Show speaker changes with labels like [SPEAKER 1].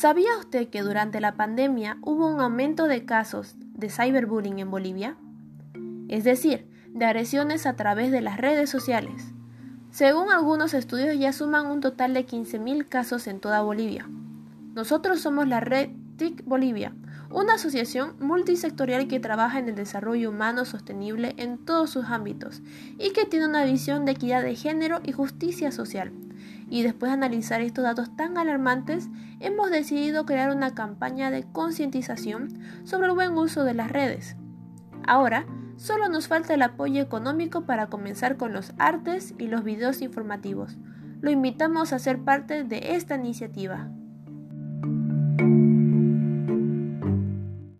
[SPEAKER 1] ¿Sabía usted que durante la pandemia hubo un aumento de casos de cyberbullying en Bolivia? Es decir, de agresiones a través de las redes sociales. Según algunos estudios ya suman un total de 15.000 casos en toda Bolivia. Nosotros somos la red TIC Bolivia, una asociación multisectorial que trabaja en el desarrollo humano sostenible en todos sus ámbitos y que tiene una visión de equidad de género y justicia social. Y después de analizar estos datos tan alarmantes, hemos decidido crear una campaña de concientización sobre el buen uso de las redes. Ahora, solo nos falta el apoyo económico para comenzar con los artes y los videos informativos. Lo invitamos a ser parte de esta iniciativa.